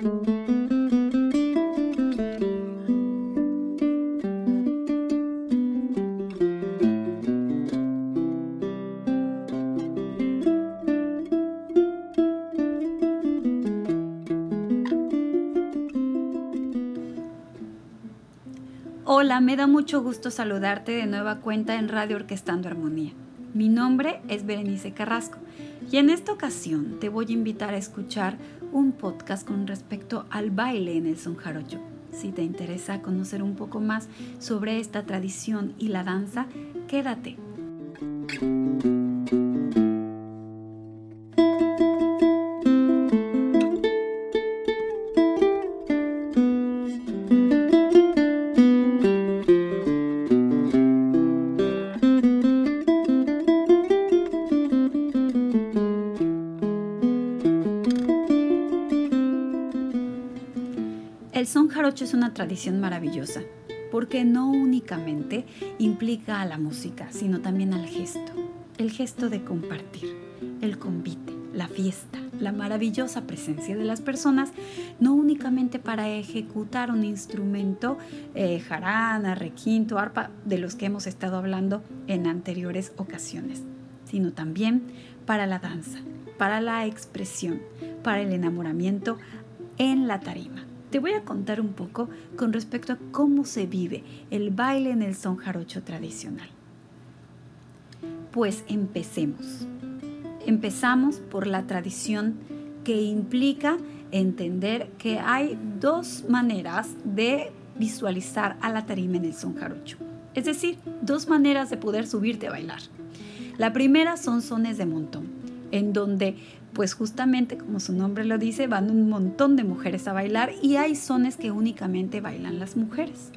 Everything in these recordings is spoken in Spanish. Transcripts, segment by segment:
Hola, me da mucho gusto saludarte de nueva cuenta en Radio Orquestando Armonía. Mi nombre es Berenice Carrasco y en esta ocasión te voy a invitar a escuchar un podcast con respecto al baile en el son jarocho. Si te interesa conocer un poco más sobre esta tradición y la danza, quédate. Es una tradición maravillosa porque no únicamente implica a la música, sino también al gesto. El gesto de compartir, el convite, la fiesta, la maravillosa presencia de las personas, no únicamente para ejecutar un instrumento, eh, jarana, requinto, arpa, de los que hemos estado hablando en anteriores ocasiones, sino también para la danza, para la expresión, para el enamoramiento en la tarima te voy a contar un poco con respecto a cómo se vive el baile en el son jarocho tradicional. Pues empecemos. Empezamos por la tradición que implica entender que hay dos maneras de visualizar a la tarima en el son jarocho. Es decir, dos maneras de poder subirte a bailar. La primera son sones de montón, en donde pues justamente como su nombre lo dice, van un montón de mujeres a bailar y hay sones que únicamente bailan las mujeres.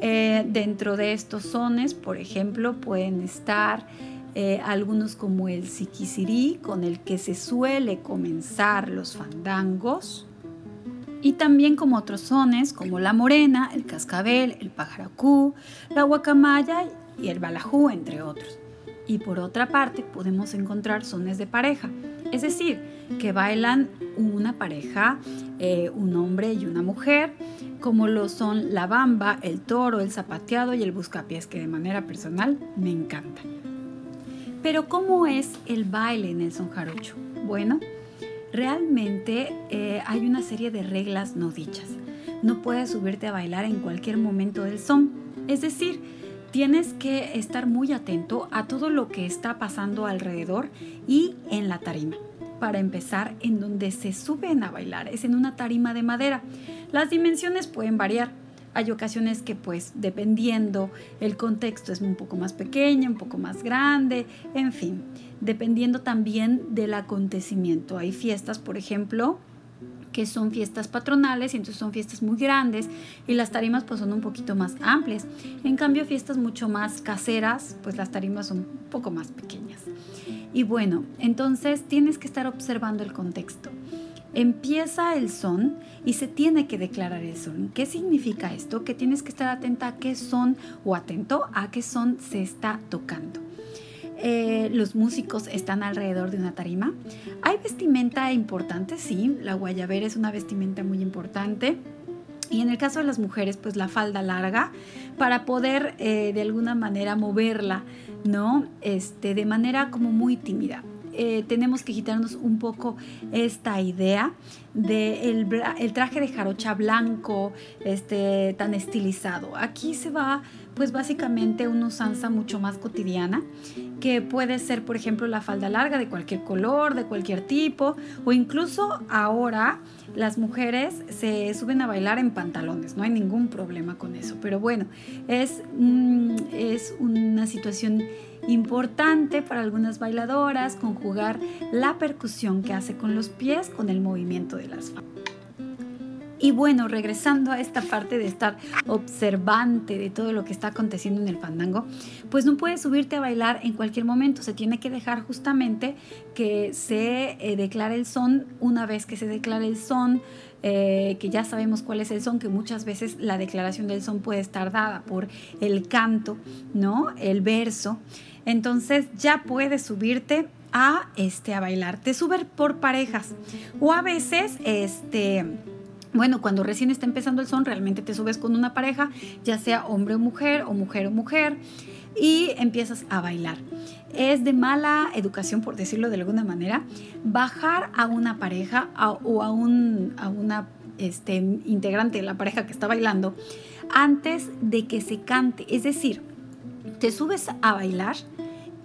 Eh, dentro de estos sones, por ejemplo, pueden estar eh, algunos como el siquisirí, con el que se suele comenzar los fandangos, y también como otros sones como la morena, el cascabel, el pajaracú, la guacamaya y el balajú, entre otros. Y por otra parte, podemos encontrar sones de pareja, es decir, que bailan una pareja, eh, un hombre y una mujer, como lo son la bamba, el toro, el zapateado y el buscapiés, que de manera personal me encantan. Pero ¿cómo es el baile en el son jarocho? Bueno, realmente eh, hay una serie de reglas no dichas. No puedes subirte a bailar en cualquier momento del son. Es decir, tienes que estar muy atento a todo lo que está pasando alrededor y en la tarima. Para empezar, en donde se suben a bailar es en una tarima de madera. Las dimensiones pueden variar. Hay ocasiones que pues dependiendo el contexto es un poco más pequeña, un poco más grande, en fin, dependiendo también del acontecimiento. Hay fiestas, por ejemplo, que son fiestas patronales y entonces son fiestas muy grandes y las tarimas pues son un poquito más amplias. En cambio fiestas mucho más caseras pues las tarimas son un poco más pequeñas. Y bueno, entonces tienes que estar observando el contexto. Empieza el son y se tiene que declarar el son. ¿Qué significa esto? Que tienes que estar atenta a qué son o atento a qué son se está tocando. Eh, los músicos están alrededor de una tarima. Hay vestimenta importante, sí, la guayabera es una vestimenta muy importante. Y en el caso de las mujeres, pues la falda larga para poder eh, de alguna manera moverla, ¿no? Este, de manera como muy tímida. Eh, tenemos que quitarnos un poco esta idea de el, traje de jarocha blanco, este, tan estilizado. Aquí se va pues básicamente una usanza mucho más cotidiana, que puede ser, por ejemplo, la falda larga de cualquier color, de cualquier tipo, o incluso ahora las mujeres se suben a bailar en pantalones, no hay ningún problema con eso. Pero bueno, es, es una situación importante para algunas bailadoras conjugar la percusión que hace con los pies con el movimiento de las. Y bueno, regresando a esta parte de estar observante de todo lo que está aconteciendo en el fandango, pues no puedes subirte a bailar en cualquier momento, se tiene que dejar justamente que se eh, declare el son, una vez que se declare el son, eh, que ya sabemos cuál es el son, que muchas veces la declaración del son puede estar dada por el canto, ¿no? El verso. Entonces ya puedes subirte a, este, a bailar. Te suben por parejas o a veces este, Bueno, cuando recién está empezando el son, realmente te subes con una pareja, ya sea hombre o mujer o mujer o mujer, y empiezas a bailar. Es de mala educación, por decirlo de alguna manera, bajar a una pareja o a, un, a una este, integrante de la pareja que está bailando antes de que se cante. Es decir, te subes a bailar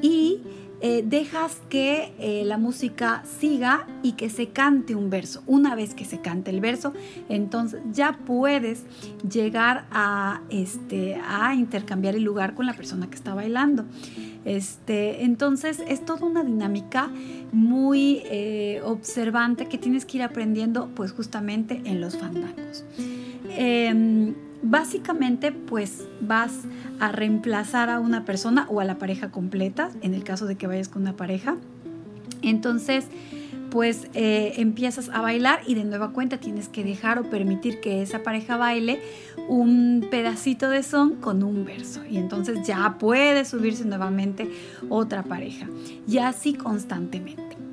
y eh, dejas que eh, la música siga y que se cante un verso. Una vez que se cante el verso, entonces ya puedes llegar a, este, a intercambiar el lugar con la persona que está bailando. Este, entonces es toda una dinámica muy eh, observante que tienes que ir aprendiendo pues justamente en los fandangos. Básicamente pues vas a reemplazar a una persona o a la pareja completa, en el caso de que vayas con una pareja. Entonces, pues eh, empiezas a bailar y de nueva cuenta tienes que dejar o permitir que esa pareja baile un pedacito de son con un verso. Y entonces ya puede subirse nuevamente otra pareja. Y así constantemente.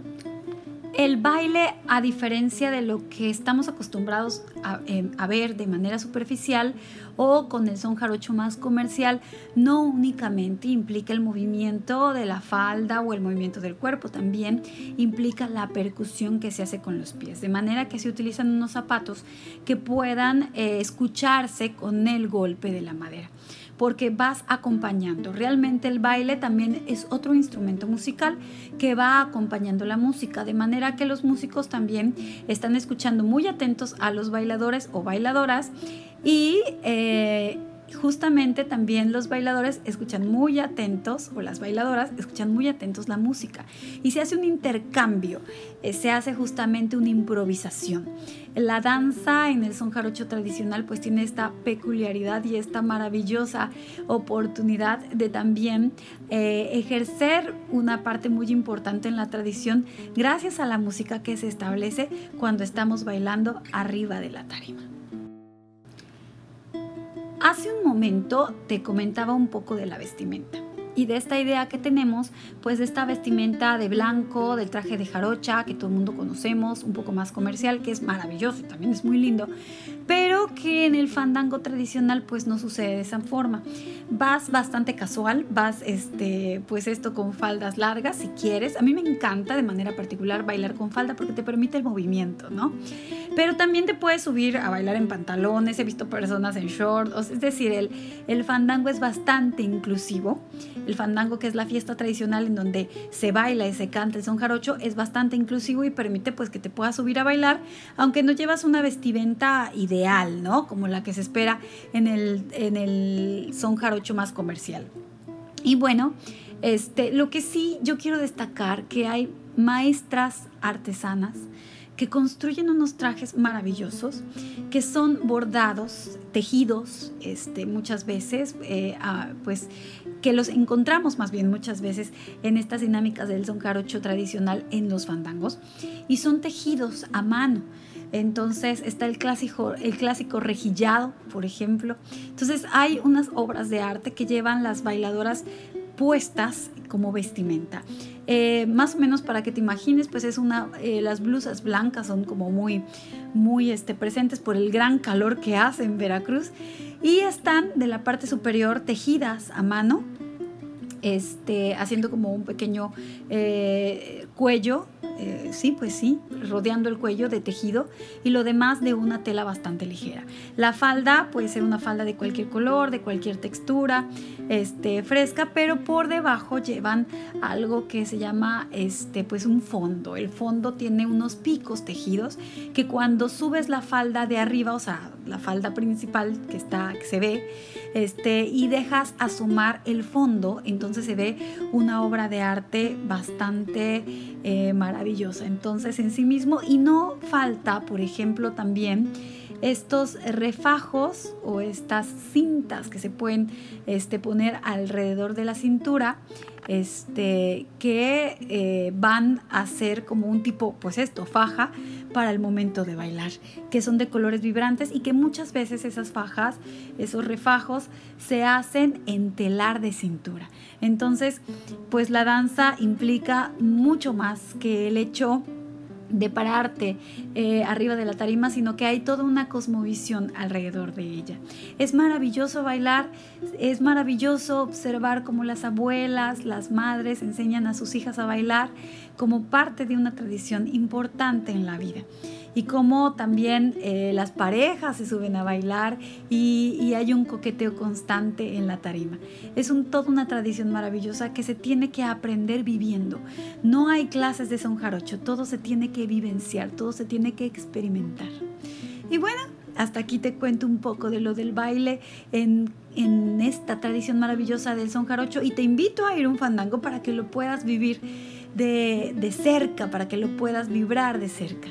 El baile, a diferencia de lo que estamos acostumbrados em, a, ver de manera superficial o con el son jarocho más comercial, no únicamente implica el movimiento de la falda o el movimiento del cuerpo, también implica la percusión que se hace con los pies, de manera que se utilizan unos zapatos que puedan eh, escucharse con el golpe de la madera porque vas acompañando. Realmente el baile también es otro instrumento musical que va acompañando la música, de manera que los músicos también están escuchando muy atentos a los bailadores o bailadoras y... Eh, justamente también los bailadores escuchan muy atentos, o las bailadoras escuchan muy atentos la música. Y se hace un intercambio, eh, se hace justamente una improvisación. La danza en el son jarocho tradicional pues tiene esta peculiaridad y esta maravillosa oportunidad de también eh, ejercer una parte muy importante en la tradición gracias a la música que se establece cuando estamos bailando arriba de la tarima. Hace un momento te comentaba un poco de la vestimenta y de esta idea que tenemos, pues de esta vestimenta de blanco, del traje de jarocha que todo el mundo conocemos, un poco más comercial, que es maravilloso y también es muy lindo, pero que en el fandango tradicional pues no sucede de esa forma. Vas bastante casual, vas este, pues esto con faldas largas si quieres. A mí me encanta de manera particular bailar con falda porque te permite el movimiento, ¿no? Pero también te puedes subir a bailar en pantalones, he visto personas en shorts, es decir, el, el fandango es bastante inclusivo el fandango, que es la fiesta tradicional en donde se baila y se canta el son jarocho, es bastante inclusivo y permite pues que te puedas subir a bailar, aunque no llevas una vestimenta ideal, ¿no? Como la que se espera en el, en el son jarocho más comercial. Y bueno, este, lo que sí yo quiero destacar que hay maestras artesanas que construyen unos trajes maravillosos, que son bordados, tejidos, este, muchas veces, eh, pues que los encontramos más bien muchas veces en estas dinámicas del son jarocho tradicional en los fandangos, y son tejidos a mano. Entonces está el clásico, el clásico rejillado, por ejemplo. Entonces hay unas obras de arte que llevan las bailadoras puestas como vestimenta. Eh, más o menos para que te imagines, pues es una, eh, las blusas blancas son como muy, muy este, presentes por el gran calor que hace en Veracruz y están de la parte superior tejidas a mano, este, haciendo como un pequeño eh, cuello eh, sí, pues sí, rodeando el cuello de tejido y lo demás de una tela bastante ligera. La falda puede ser una falda de cualquier color, de cualquier textura, este, fresca, pero por debajo llevan algo que se llama este, pues un fondo. El fondo tiene unos picos tejidos que cuando subes la falda de arriba, o sea, la falda principal que está, que se ve, este, y dejas asomar el fondo, entonces se ve una obra de arte bastante eh, maravillosa. Entonces en sí mismo, y no falta, por ejemplo, también estos refajos o estas cintas que se pueden este, poner alrededor de la cintura este, que eh, van a ser como un tipo, pues esto, faja para el momento de bailar, que son de colores vibrantes y que muchas veces esas fajas, esos refajos, se hacen en telar de cintura. Entonces, pues la danza implica mucho más que el hecho de pararte eh, arriba de la tarima, sino que hay toda una cosmovisión alrededor de ella. Es maravilloso bailar, es maravilloso observar cómo las abuelas, las madres enseñan a sus hijas a bailar como parte de una tradición importante en la vida y cómo también eh, las parejas se suben a bailar y, hay un coqueteo constante en la tarima. Es un, toda una tradición maravillosa que se tiene que aprender viviendo. No hay clases de son jarocho, todo se tiene que vivenciar, todo se tiene que experimentar. Y bueno, hasta aquí te cuento un poco de lo del baile en, esta tradición maravillosa del son jarocho y te invito a ir a un fandango para que lo puedas vivir de, de cerca, para que lo puedas vibrar de cerca.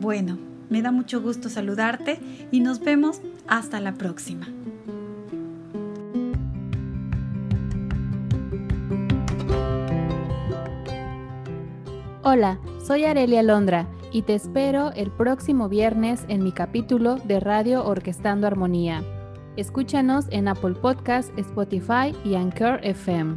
Bueno, me da mucho gusto saludarte y nos vemos hasta la próxima. Hola, soy Arelia Londra y te espero el próximo viernes en mi capítulo de Radio Orquestando Armonía. Escúchanos en Apple Podcast, Spotify y Anchor FM.